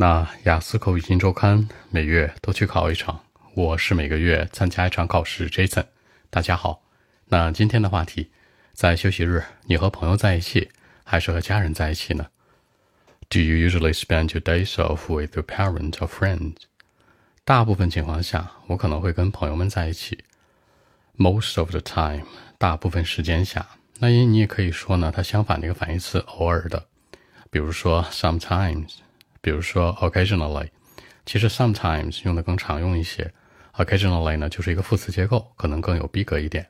那雅思口语新周刊每月都去考一场，我是每个月参加一场考试。Jason，大家好。那今天的话题，在休息日，你和朋友在一起，还是和家人在一起呢？Do you usually spend your days off with your parents or friends？大部分情况下，我可能会跟朋友们在一起。Most of the time，大部分时间下，那你你也可以说呢，它相反的一个反义词，偶尔的，比如说 sometimes。比如说 occasionally，其实 sometimes 用的更常用一些，occasionally 呢就是一个副词结构，可能更有逼格一点。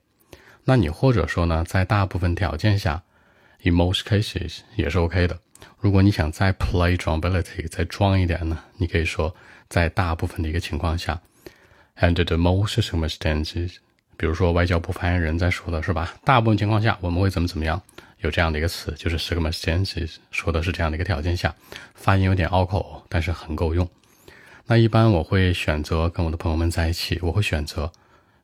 那你或者说呢，在大部分条件下，in most cases 也是 OK 的。如果你想再 play drawability 再装一点呢，你可以说在大部分的一个情况下，under the most circumstances。比如说外交部发言人在说的是吧？大部分情况下我们会怎么怎么样？有这样的一个词，就是 circumstances，说的是这样的一个条件下，发音有点拗口，但是很够用。那一般我会选择跟我的朋友们在一起，我会选择，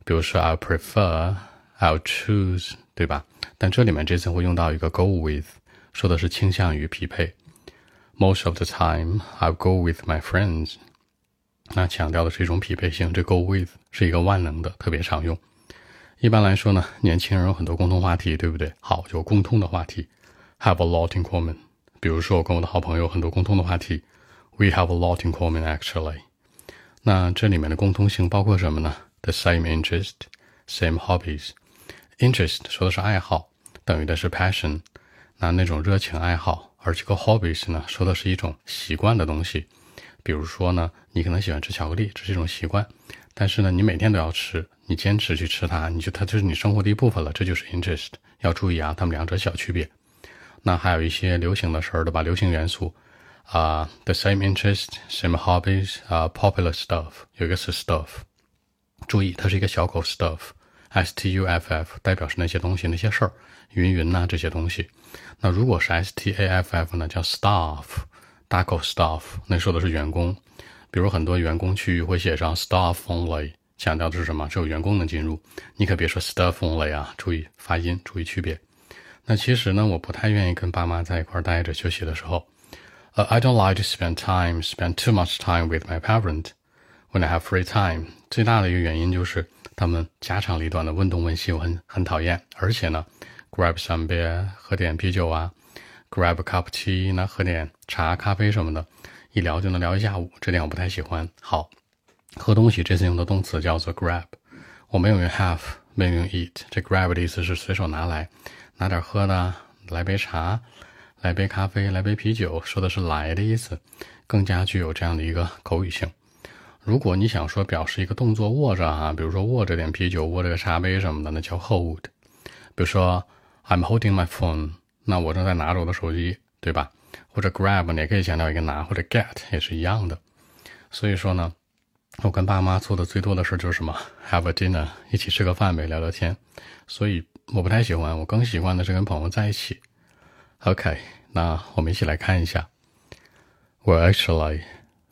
比如说 I prefer，I'll choose，对吧？但这里面这次会用到一个 go with，说的是倾向于匹配。Most of the time I'll go with my friends，那强调的是一种匹配性，这 go with 是一个万能的，特别常用。一般来说呢，年轻人有很多共同话题，对不对？好，有共通的话题，have a lot in common。比如说，我跟我的好朋友很多共通的话题，we have a lot in common actually。那这里面的共通性包括什么呢？The same interest, same hobbies。interest 说的是爱好，等于的是 passion，那那种热情爱好。而这个 hobbies 呢，说的是一种习惯的东西。比如说呢，你可能喜欢吃巧克力，这是一种习惯，但是呢，你每天都要吃。你坚持去吃它，你就它就是你生活的一部分了，这就是 interest。要注意啊，它们两者小区别。那还有一些流行的事儿，对吧？流行元素啊，the same interest, same hobbies 啊，popular stuff 有一个是 stuff，注意它是一个小口 stuff，s t u f f 代表是那些东西、那些事儿，云云呐这些东西。那如果是 s t a f f 呢，叫 staff，大口 staff，那说的是员工。比如很多员工区域会写上 staff only。强调的是什么？只有员工能进入，你可别说 staff only 啊！注意发音，注意区别。那其实呢，我不太愿意跟爸妈在一块儿待着休息的时候。呃，I don't like to spend time, spend too much time with my parents when I have free time。最大的一个原因就是他们家长里短的问东问西，我很很讨厌。而且呢，grab some beer，喝点啤酒啊，grab a cup tea，那喝点茶、咖啡什么的，一聊就能聊一下午，这点我不太喜欢。好。喝东西这次用的动词叫做 grab，我没有用 have，没有用 eat。这 grab 的意思是随手拿来，拿点喝的，来杯茶，来杯咖啡，来杯啤酒，说的是来的意思，更加具有这样的一个口语性。如果你想说表示一个动作握着啊，比如说握着点啤酒，握着个茶杯什么的，那叫 hold。比如说 I'm holding my phone，那我正在拿着我的手机，对吧？或者 grab 你也可以强调一个拿，或者 get 也是一样的。所以说呢。我跟爸妈做的最多的事就是什么？Have a dinner，一起吃个饭呗，聊聊天。所以我不太喜欢，我更喜欢的是跟朋友在一起。OK，那我们一起来看一下。Well, actually,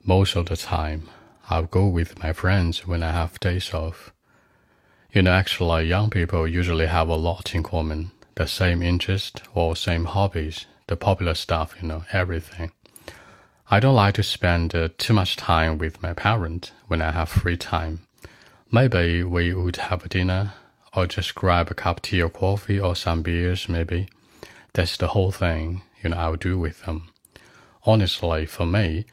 most of the time, I'll go with my friends when I have days off. You know, actually, young people usually have a lot in common the same interest or same hobbies, the popular stuff, you know, everything. I don't like to spend uh, too much time with my parents when I have free time. Maybe we would have dinner or just grab a cup of tea or coffee or some beers maybe. That's the whole thing, you know, I'll do with them. Honestly, for me,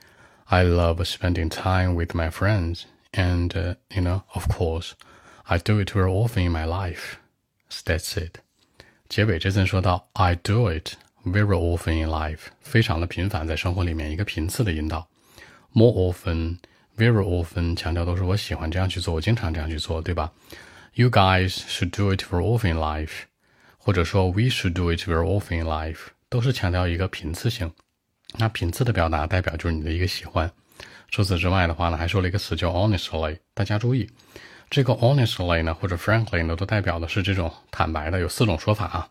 I love spending time with my friends and, uh, you know, of course, I do it very often in my life. That's it. 结尾这阵说到 I do it Very often in life，非常的频繁，在生活里面一个频次的引导。More often，very often，强调都是我喜欢这样去做，我经常这样去做，对吧？You guys should do it very often in life，或者说 We should do it very often in life，都是强调一个频次性。那频次的表达代表就是你的一个喜欢。除此之外的话呢，还说了一个词叫 honestly，大家注意，这个 honestly 呢或者 frankly 呢，都代表的是这种坦白的，有四种说法啊。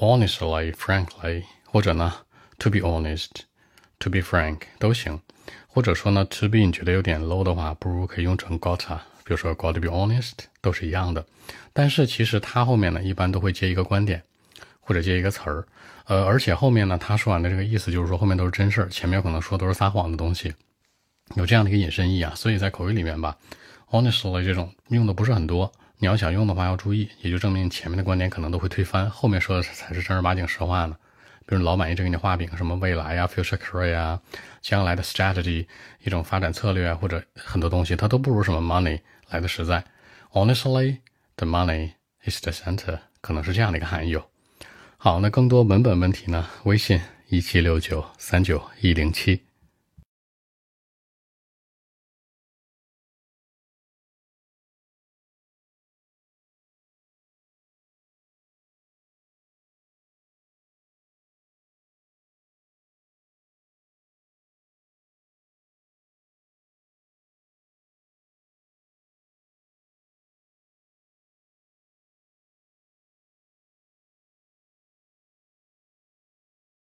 Honestly, frankly，或者呢，to be honest，to be frank 都行。或者说呢，to be 你觉得有点 low 的话，不如可以用成 gotta，比如说 gotta be honest，都是一样的。但是其实它后面呢，一般都会接一个观点，或者接一个词儿。呃，而且后面呢，他说完的这个意思就是说后面都是真事儿，前面可能说都是撒谎的东西，有这样的一个引申义啊。所以在口语里面吧，honestly 这种用的不是很多。你要想用的话要注意，也就证明前面的观点可能都会推翻，后面说的才是正儿八经实话呢。比如老板一直给你画饼，什么未来呀、future career 啊、将来的 strategy 一种发展策略啊，或者很多东西，它都不如什么 money 来的实在。Honestly, the money is the center，可能是这样的一个含义。好，那更多文本问题呢？微信一七六九三九一零七。